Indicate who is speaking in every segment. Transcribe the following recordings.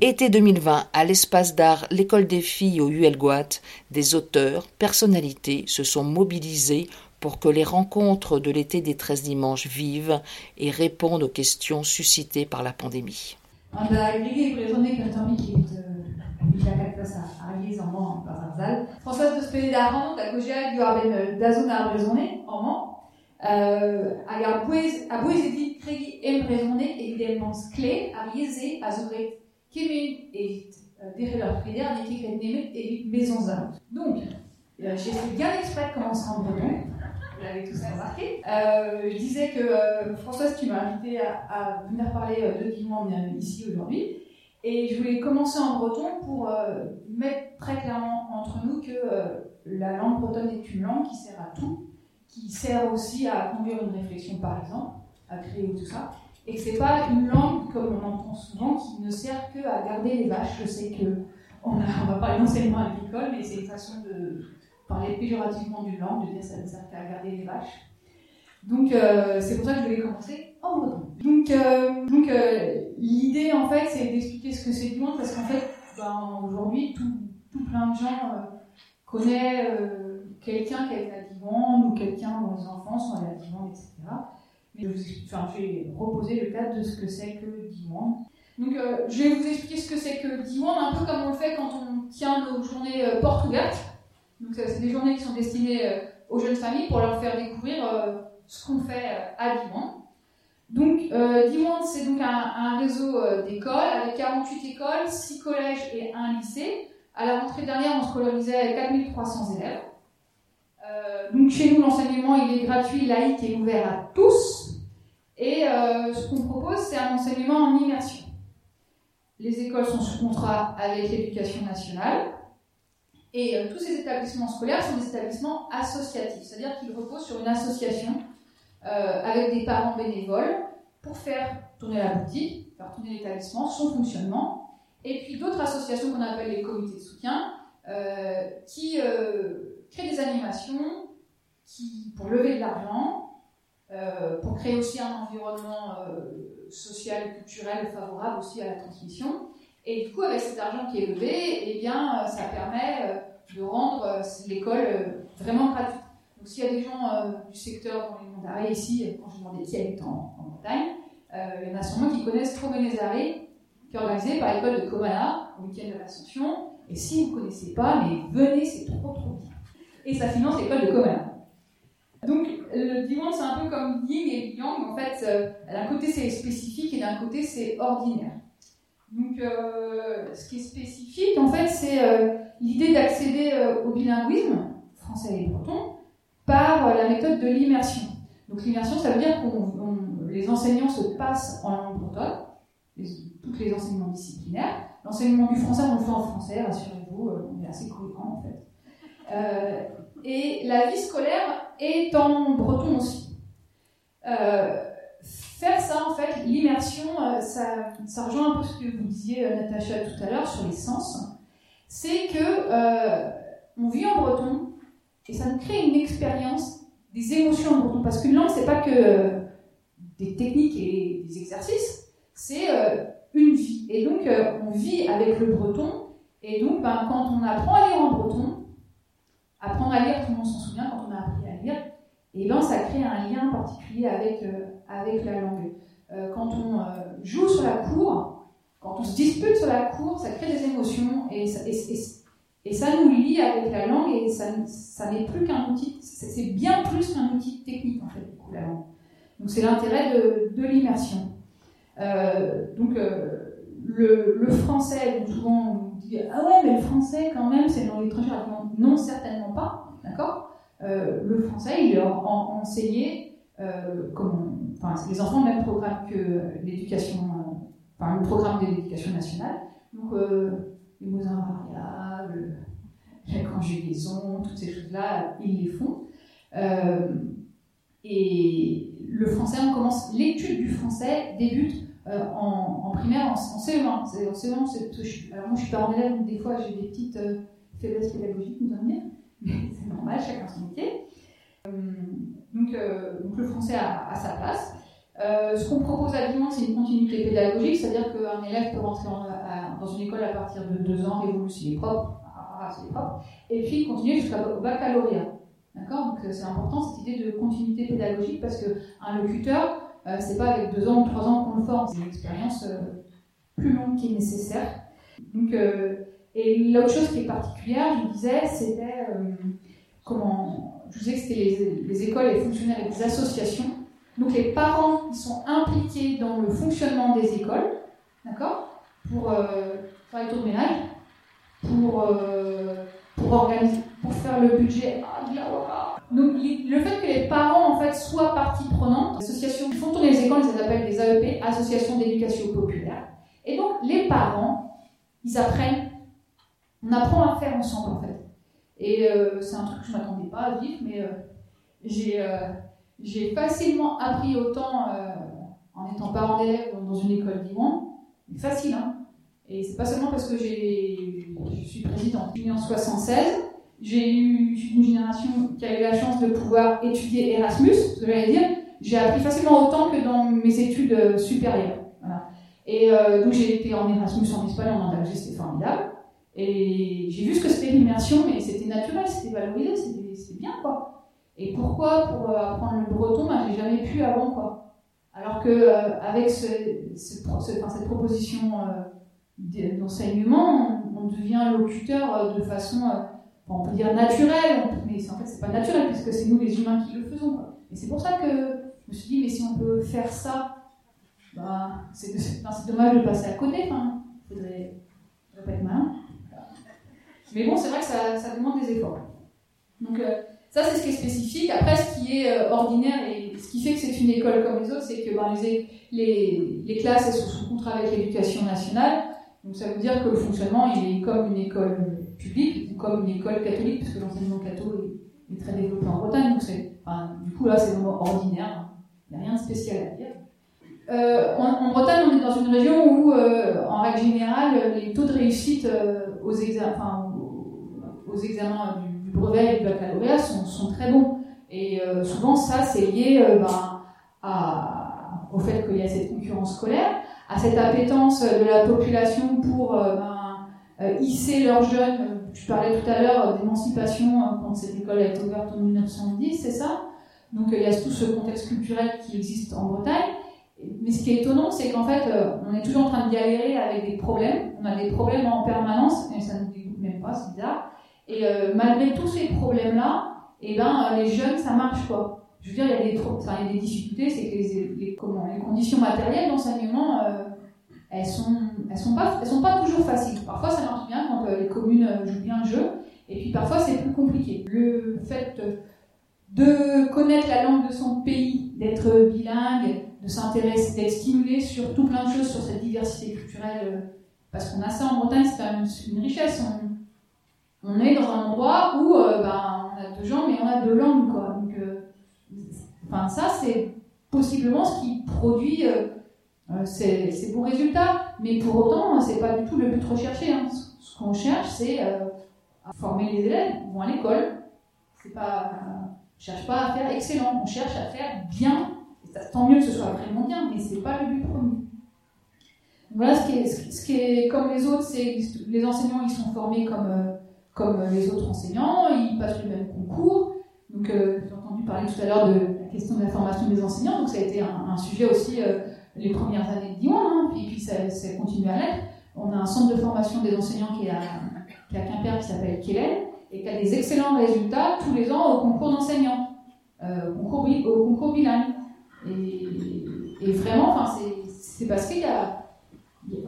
Speaker 1: Été 2020, à l'espace d'art L'école des filles au ULGOAT, des auteurs, personnalités se sont mobilisés pour que les rencontres de l'été des 13 dimanches vivent et répondent aux questions suscitées par la pandémie.
Speaker 2: Françoise de Spélédaran, da Gojal, du Arben d'Azona Brezonné, en Mans. Euh, a boezedit kregi embrezonné, évidemment clé, à rieze, à zouret, kemin, et derrière leur prière, n'est qu'elle n'aimait, et maison Donc, euh, j'ai fait bien exprès de commencer en breton vous l'avez tous remarqué. Euh, je disais que euh, Françoise, tu m'as invité à, venir parler euh, de Guimond ici aujourd'hui. Et je voulais commencer en breton pour mettre très clairement entre nous que la langue bretonne est une langue qui sert à tout, qui sert aussi à conduire une réflexion par exemple, à créer tout ça. Et que c'est pas une langue, comme on entend souvent, qui ne sert que à garder les vaches. Je sais que on, va parler d'enseignement agricole, mais c'est une façon de, parler péjorativement d'une langue, de dire ça ne sert qu'à garder les vaches. Donc euh, c'est pour ça que je voulais commencer en breton. Donc, euh, euh, l'idée en fait c'est d'expliquer ce que c'est du monde parce qu'en fait ben, aujourd'hui tout, plein de gens connaissent quelqu'un qui a à Divan ou quelqu'un dont les enfants sont à Divan, etc. Je, vais reposer le cadre de ce que c'est que Divan. Donc je vais vous expliquer ce que c'est que Divan, un peu comme on le fait quand on tient nos journées portes ouvertes. Donc c'est des journées qui sont destinées euh, aux jeunes familles pour leur faire découvrir euh, ce qu'on fait euh, à Diwan. Donc Diwan, c'est donc un, réseau d'écoles avec 48 écoles, 6 collèges et un lycée. À la rentrée dernière, on scolarisait 4300 élèves. donc chez nous, l'enseignement il est gratuit, laïque et ouvert à tous. Et ce qu'on propose, c'est un enseignement en immersion. Les écoles sont sous contrat avec l'éducation nationale. Et euh, tous ces établissements scolaires sont des établissements associatifs, c'est-à-dire qu'ils reposent sur une association euh, avec des parents bénévoles pour faire tourner la boutique, faire tourner l'établissement, son fonctionnement, et puis d'autres associations qu'on appelle les comités de soutien, euh, qui créent des animations qui, pour lever de l'argent, pour créer aussi un environnement social et culturel favorable aussi à la transmission, et du coup, avec cet argent qui est levé, eh bien, euh, ça permet euh, de rendre euh, l'école vraiment gratuite. Donc, s'il y a des gens du secteur dans les monts ici, quand je demandais qui habite en, en montagne, il y en a sûrement qui connaissent Tromenesaré, qui est organisé par l'école de Comala, au week-end de l'Ascension. Et si vous ne connaissez pas, mais venez, c'est trop trop bien. Et ça finance l'école de Comala. Donc, le diwan, c'est un peu comme yin et yang. En fait, d'un côté, c'est spécifique et d'un côté, c'est ordinaire. Donc, euh, ce qui est spécifique, en fait, c'est euh, l'idée d'accéder euh, au bilinguisme, français et breton, par la méthode de l'immersion. Donc, l'immersion, ça veut dire que les enseignants se passent en langue bretonne, tous les enseignements disciplinaires. L'enseignement du français, on le fait en français, rassurez-vous, on est assez cohérent, en fait. Et la vie scolaire est en breton aussi faire ça, en fait, l'immersion, euh, ça, ça, rejoint un peu ce que vous disiez, euh, Natacha, tout à l'heure sur les sens. C'est que euh, on vit en breton et ça nous crée une expérience des émotions en breton. Parce qu'une langue, c'est pas que des techniques et des exercices, c'est une vie. Et donc, on vit avec le breton. Et donc, ben, quand on apprend à lire en breton, apprendre à lire, tout le monde s'en souvient quand on a appris à lire, et ben ça crée un lien particulier avec, euh, avec la langue. Euh, quand on euh, joue sur la cour, quand on se dispute sur la cour, ça crée des émotions et ça, et, ça nous lie avec la langue et ça, n'est plus qu'un outil, c'est bien plus qu'un outil technique en fait, la langue. Donc c'est l'intérêt de, de l'immersion. donc le, le, français, souvent on dit ah ouais mais le français quand même c'est une langue étrangère. Non certainement pas, d'accord? Euh, le français, il est enseigné euh, comme les enfants ont le même programme que l'éducation, euh, enfin le programme de l'éducation nationale. Donc les mots invariables, la conjugaison, toutes ces choses-là, ils les font. et le français, on commence l'étude du français débute en, primaire, en, en CE1. En CE1 alors moi je suis parent d'élève, donc des fois j'ai des petites faiblesses pédagogiques, nous allons dire c'est normal, chacun son métier. Euh, donc, euh, donc, le français a, sa place. Euh, ce qu'on propose Diman, c'est une continuité pédagogique, c'est-à-dire qu'un élève peut rentrer dans école à partir de deux ans, révolue s'il est propre, ah, c'est et puis continuer jusqu'au baccalauréat. D'accord? Donc c'est important cette idée de continuité pédagogique parce qu'un locuteur, euh, c'est pas avec deux ans ou trois ans qu'on le forme, c'est une expérience plus longue qui est nécessaire. Donc, et l'autre chose qui est particulière, je disais, c'était comment. Je disais que c'était les, les, écoles, elles fonctionnaient avec des associations. Donc les parents, ils sont impliqués dans le fonctionnement des écoles, d'accord Pour faire les tours de ménage, pour, pour organiser, pour faire le budget. Ah, donc le fait que les parents en fait soient partie prenante, l'association qui font tourner les écoles, ils les appellent des AEP, Associations d'éducation populaire. Et donc les parents, ils apprennent, on apprend à faire ensemble en fait. Et euh, c'est un truc que je m'attendais pas à vivre, mais euh, j'ai euh, j'ai facilement appris autant en étant parent d'élève dans une école d'Iwan. Facile, hein. Et c'est pas seulement parce que je suis présidente. Je suis en 76 j'ai eu une génération qui a eu la chance de pouvoir étudier Erasmus, dire. J'ai appris facilement autant que dans mes études supérieures. Et donc j'ai été en Erasmus en Espagne, en Andalousie, c'était formidable. Et j'ai vu ce que c'était l'immersion, mais c'était naturel, c'était valorisé, c'était bien quoi. Et pourquoi Pour euh, apprendre le breton, ben, j'ai jamais pu avant quoi. Alors que euh, avec cette proposition d'enseignement, on, on, devient locuteur de façon on peut dire naturel, mais en fait c'est pas naturel puisque c'est nous les humains qui le faisons. Et c'est pour ça que je me suis dit, mais si on peut faire ça, bah, c'est dommage de passer à côté, enfin, faudrait, faudrait pas être malin. Mais bon, c'est vrai que ça, demande des efforts. Donc euh, ça c'est ce qui est spécifique. Après, ce qui est euh, ordinaire et ce qui fait que c'est une école comme les autres, c'est que bah, les, classes elles sont sous contrat avec l'éducation nationale. Donc ça veut dire que le fonctionnement il est comme une école publique, comme une école catholique, puisque l'enseignement catholique est, très développé en Bretagne, donc du coup là c'est vraiment ordinaire, il n'y a rien de spécial à dire. Euh, en, Bretagne, on est dans une région où, en règle générale, les taux de réussite aux, examens, aux, examens du, brevet et du baccalauréat sont, très bons. Et souvent, ça, c'est lié ben, à, au fait qu'il y a cette concurrence scolaire, à cette appétence de la population pour ben, euh, hisser leurs jeunes. Je parlais tout à l'heure euh, d'émancipation quand cette école a été ouverte en 1910, c'est ça? Donc euh, il y a tout ce contexte culturel qui existe en Bretagne. Mais ce qui est étonnant, c'est qu'en fait, on est toujours en train de galérer avec des problèmes. On a des problèmes en permanence, et ça ne nous dégoûte même pas, c'est bizarre. Et malgré tous ces problèmes-là, eh ben, les jeunes, ça marche quoi. Je veux dire, il y a des, enfin, il y a des difficultés, c'est que les, conditions matérielles d'enseignement elles sont, elles sont pas, sont pas toujours faciles. Parfois, ça marche bien quand euh, les communes euh, jouent bien le jeu, et puis parfois, c'est plus compliqué. Le fait de connaître la langue de son pays, d'être bilingue, de s'intéresser, d'être stimulé sur tout plein de choses, sur cette diversité culturelle, euh, parce qu'on a ça en Bretagne, c'est quand même une richesse. Est dans un endroit où ben, on a deux gens, mais on a deux langues, quoi. Donc, enfin, ça, c'est possiblement ce qui produit euh, c'est bon résultat, mais pour autant, c'est pas du tout le but recherché. Hein. Ce qu'on cherche, c'est euh, former les élèves, vont à l'école. C'est pas, euh, on cherche pas à faire excellent, on cherche à faire bien. tant mieux que ce soit vraiment bien, mais c'est pas le but premier. Voilà ce qui est, ce qui est comme les autres, c'est les enseignants, ils sont formés comme, comme les autres enseignants, ils passent le même concours. Donc, j'ai entendu parler tout à l'heure de la question de la formation des enseignants, donc ça a été un, sujet aussi les premières années de hein, et puis ça, continue à l'être. On a un centre de formation des enseignants qui est à, qui à Quimper qui s'appelle Kellen et qui a des excellents résultats tous les ans au concours d'enseignants, euh, au, concours, au bilingue. Et, et vraiment, c'est parce qu'il y a,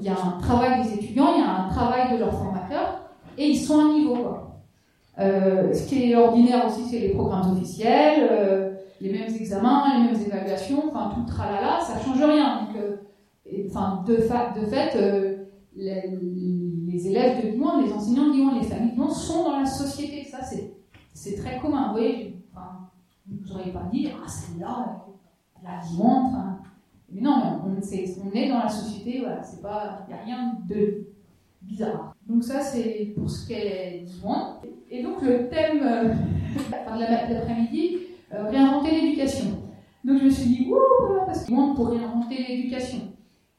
Speaker 2: y a un travail des étudiants, il y a un travail de leurs formateurs, et ils sont à niveau. Quoi. Euh, ce qui est ordinaire aussi, c'est les programmes officiels. Euh, les mêmes examens, les mêmes évaluations, enfin tout le tralala, ça change rien. Donc, euh, de, fait, les, élèves de Lyon, les enseignants de Lyon, les familles de Lyon sont dans la société. Ça, c'est très commun. Vous voyez, enfin, vous n'auriez pas dit, ah, c'est là, la Lyon, enfin. Mais non, on, est, on est dans la société, voilà, c'est pas, il n'y a rien de bizarre. Donc ça, c'est pour ce qu'est Lyon. Et donc le thème euh, de l'après-midi, réinventer l'éducation. Donc je me suis dit, ouh, parce qu'on pour réinventer l'éducation.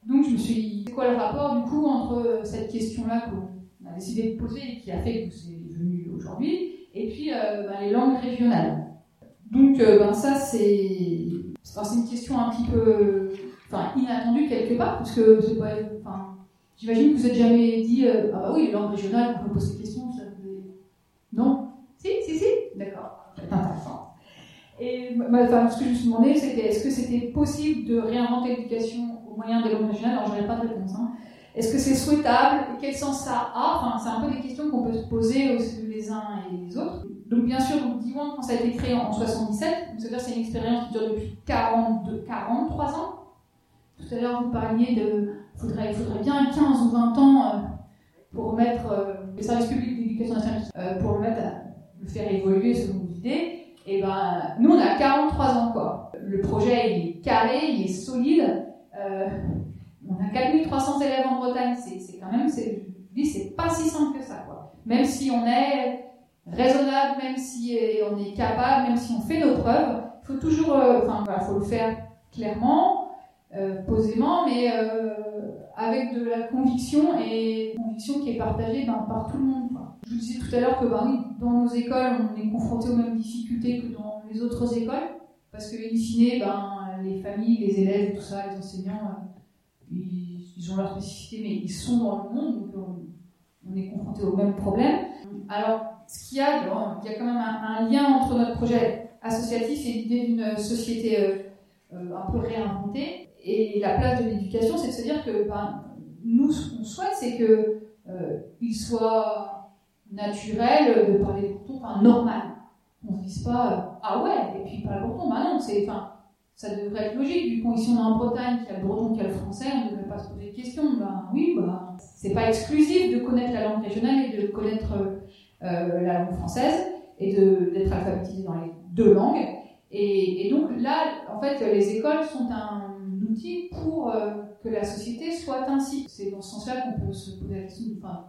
Speaker 2: Donc je me suis dit, c'est quoi le rapport du coup entre cette question-là qu'on a décidé de poser et qui a fait que c'est venu aujourd'hui, et puis ben, les langues régionales. Donc ben, ça c'est une question un petit peu enfin, inattendue quelque part, parce que c'est pas, j'imagine que vous n'êtes jamais dit, ah bah oui, on peut poser des questions, ça Non? Si, si, si D'accord. Intéressant. Et enfin, ce que je me suis demandé, c'était est-ce que c'était possible de réinventer l'éducation au moyen des langues régionales? Alors, je n'avais pas de réponse. Hein. Est-ce que c'est souhaitable? Quel sens ça a? Enfin, C'est un peu des questions qu'on peut se poser aussi les uns et les autres. Donc, bien sûr, donc, Diwan, quand ça a été créé en 77, c'est-à-dire c'est une expérience qui dure depuis 42, 43 ans. Tout à l'heure, vous parliez de. Il faudrait, bien 15 ou 20 ans euh, pour mettre euh, les services publics d'éducation nationale, euh, pour le le faire évoluer selon vos idées. Et ben, nous, on a 43 ans, quoi. Le projet, est carré, il est solide. Euh, on a 4300 élèves en Bretagne. C'est quand même, c'est pas si simple que ça, quoi. Même si on est raisonnable, même si on est capable, même si on fait nos preuves, il faut toujours, euh, enfin, il faut le faire clairement, euh, posément, mais avec de la conviction et conviction qui est partagée ben, par tout le monde. Je vous disais tout à l'heure que ben, dans nos écoles, on est confronté aux mêmes difficultés que dans les autres écoles, parce que, in fine, ben, les familles, les élèves, tout ça, les enseignants, euh, ils, ont leur spécificité, mais ils sont dans le monde, donc on, est confronté aux mêmes problèmes. Alors, ce qu'il y a, il y a quand même un, lien entre notre projet associatif et l'idée d'une société euh, euh, un peu réinventée. Et la place de l'éducation, c'est de se dire que ben, nous, ce qu'on souhaite, c'est qu'il euh, soit naturel de parler breton, enfin normal. On ne se dise pas euh, ah ouais, et puis pas le breton, bah non, c'est, ça devrait être logique, vu qu'ici on est en Bretagne, qu'il y a le breton, qu'il y a le français, on ne devrait pas se poser de questions. Ben oui, bah, c'est pas exclusif de connaître la langue régionale et de connaître euh, la langue française et d'être alphabétisé dans les deux langues. Et, donc là, en fait, les écoles sont un outil pour euh, que la société soit ainsi. C'est dans ce sens-là qu'on peut se poser la question, enfin,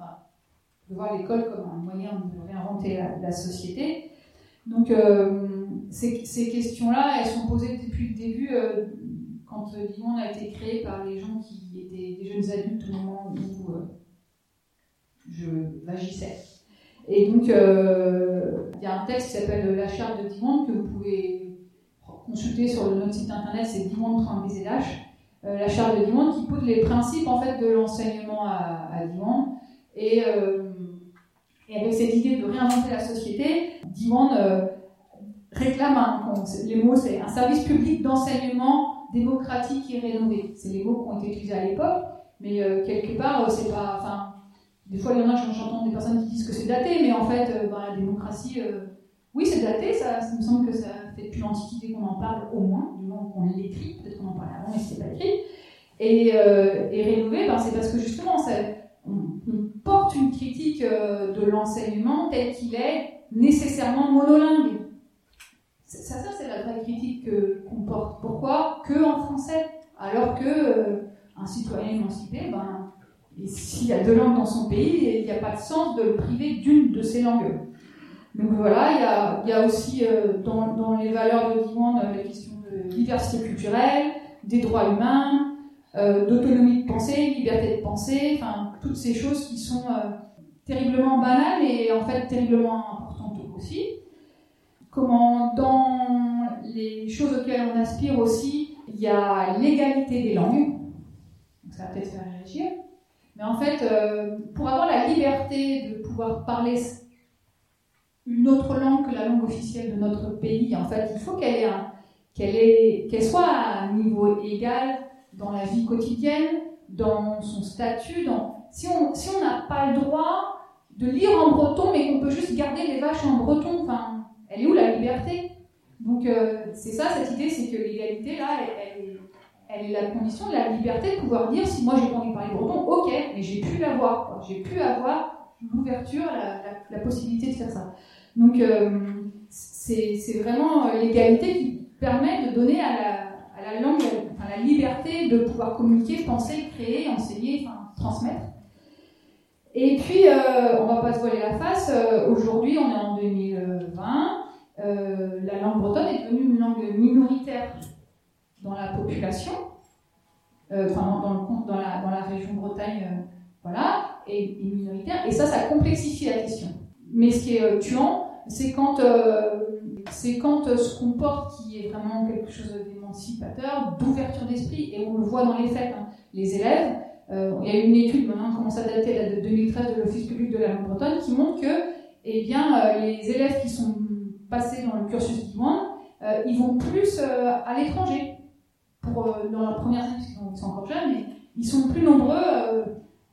Speaker 2: de voir l'école comme un moyen de réinventer la, société. Donc, euh, ces, questions-là, elles sont posées depuis le début, euh, quand Limon a été créé par les gens qui étaient des jeunes adultes au moment où je m'agissais. Et donc, il y a un texte qui s'appelle La charte de Dimond que vous pouvez consulter sur notre site internet, c'est Dimond 30 BZH, euh, la charte de Dimond qui pose les principes en fait de l'enseignement à, à Et, euh, et, avec cette idée de réinventer la société, Dimond euh, réclame, un, les mots c'est un service public d'enseignement démocratique et rénové. C'est les mots qui ont été utilisés à l'époque, mais quelque part, c'est pas. Enfin, des fois, il y en a, j'entends des personnes qui disent que c'est daté, mais en fait, ben, la démocratie, oui, c'est daté, ça, me semble que ça depuis l'Antiquité qu'on en parle au moins, du moment qu'on l'écrit, peut-être qu'on en parlait avant, mais c'est pas écrit. Et, euh, et rénové, ben, c'est parce que justement, on, porte une critique euh, de l'enseignement tel qu'il est nécessairement monolingue. Ça, ça c'est la vraie critique qu'on porte. Pourquoi? Que en français Alors que euh, un citoyen émancipé, ben, s'il y a deux langues dans son pays, il n'y a pas de sens de le priver d'une de ces langues. Donc voilà, il y a, aussi euh, dans, les valeurs de Diwan euh, la question de diversité culturelle, des droits humains, euh, d'autonomie de pensée, liberté de pensée, enfin toutes ces choses qui sont terriblement banales et en fait terriblement importantes aussi. Comment dans les choses auxquelles on aspire aussi, il y a l'égalité des langues. Donc ça va peut-être faire réagir. Mais en fait, pour avoir la liberté de pouvoir parler une autre langue que la langue officielle de notre pays. En fait, il faut qu'elle soit à un niveau égal dans la vie quotidienne, dans son statut. Dans... Si on si n'a pas le droit de lire en breton, mais qu'on peut juste garder les vaches en breton, enfin, elle est où la liberté? Donc euh, c'est ça cette idée, c'est que l'égalité là, elle, est la condition de la liberté de pouvoir dire si moi j'ai pas envie de parler breton, ok, mais j'ai pu l'avoir, j'ai pu avoir l'ouverture, la, possibilité de faire ça. Donc euh, c'est vraiment euh, l'égalité qui permet de donner à la, la langue la liberté de pouvoir communiquer, penser, créer, enseigner, transmettre. Et puis, euh, on va pas se voiler la face, aujourd'hui on est en 2020, la langue bretonne est devenue une langue minoritaire dans la population. enfin dans, dans, la, dans la région Bretagne, voilà, et, minoritaire. Et ça, ça complexifie la question. Mais ce qui est tuant, c'est quand, c'est quand ce qu'on porte qui est vraiment quelque chose d'émancipateur, d'ouverture d'esprit, et on le voit dans les faits. Hein. Les élèves, il y a une étude maintenant, commence à dater de 2013 de l'Office public de la langue bretonne, qui montre que eh bien, les élèves qui sont passés dans le cursus Diwan, euh, ils vont plus euh, à l'étranger pour euh, dans leurs premières années, parce qu'ils sont encore jeunes, mais ils sont plus nombreux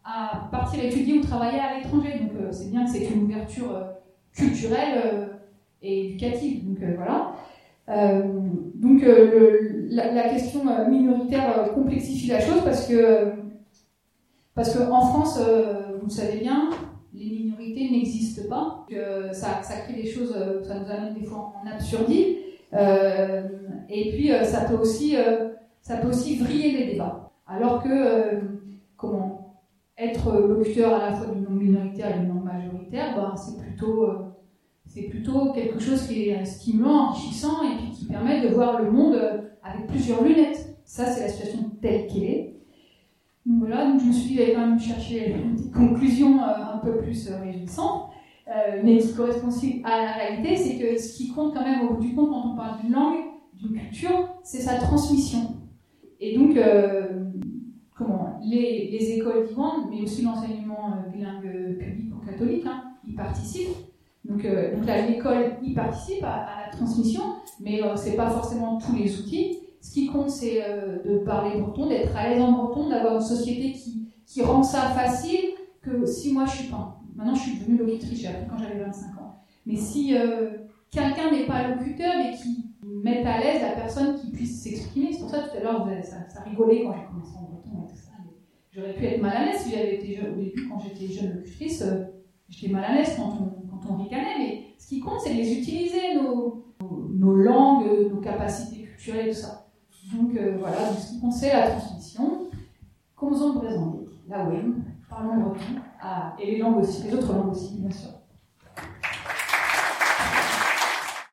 Speaker 2: à partir étudier ou travailler à l'étranger. Donc c'est bien que c'est une ouverture culturelle et éducative. Donc voilà. donc la, question minoritaire complexifie la chose parce que parce qu'en France, vous le savez bien, les minorités n'existent pas. ça, crée des choses, ça nous amène des fois en absurdie. Euh, et puis euh, ça peut aussi euh, ça peut aussi vriller les débats. Alors que comment être locuteur à la fois d'une langue minoritaire et d'une langue majoritaire, ben, c'est plutôt c'est plutôt quelque chose qui est stimulant, enrichissant et puis qui permet de voir le monde avec plusieurs lunettes. Ça, c'est la situation telle qu'elle est. Donc voilà, donc je me suis dit, quand même chercher une petite conclusion un peu plus réjouissante. Euh, mais qui correspond aussi à la réalité, c'est que ce qui compte quand même au bout du compte quand on parle d'une langue, d'une culture, c'est sa transmission. Et donc, euh, les, les écoles vivantes, mais aussi l'enseignement euh, bilingue public ou catholique, hein, y participent. Donc, donc là, l'école y participe à, la transmission, mais c'est pas forcément tous les outils. Ce qui compte, c'est de parler breton, d'être à l'aise en breton, d'avoir une société qui, qui rend ça facile, que si moi je suis pas Maintenant, je suis devenue locutrice, j'ai appris quand j'avais 25 ans. Mais si euh, quelqu'un n'est pas locuteur, mais qui met à l'aise la personne qui puisse s'exprimer, c'est pour ça tout à l'heure, ça, ça, rigolait quand j'ai commencé en breton ça. J'aurais pu être mal à l'aise si j'avais été jeune. Au début, quand j'étais jeune locutrice, euh, j'étais mal à l'aise quand on, quand on ricanait. Mais ce qui compte, c'est de les utiliser, nos, nos, langues, nos capacités culturelles tout ça. Donc euh, voilà, ce qui compte, c'est la transmission. Comme on présente, la web, parlons breton. Ah, et les langues aussi, les autres langues aussi, bien sûr.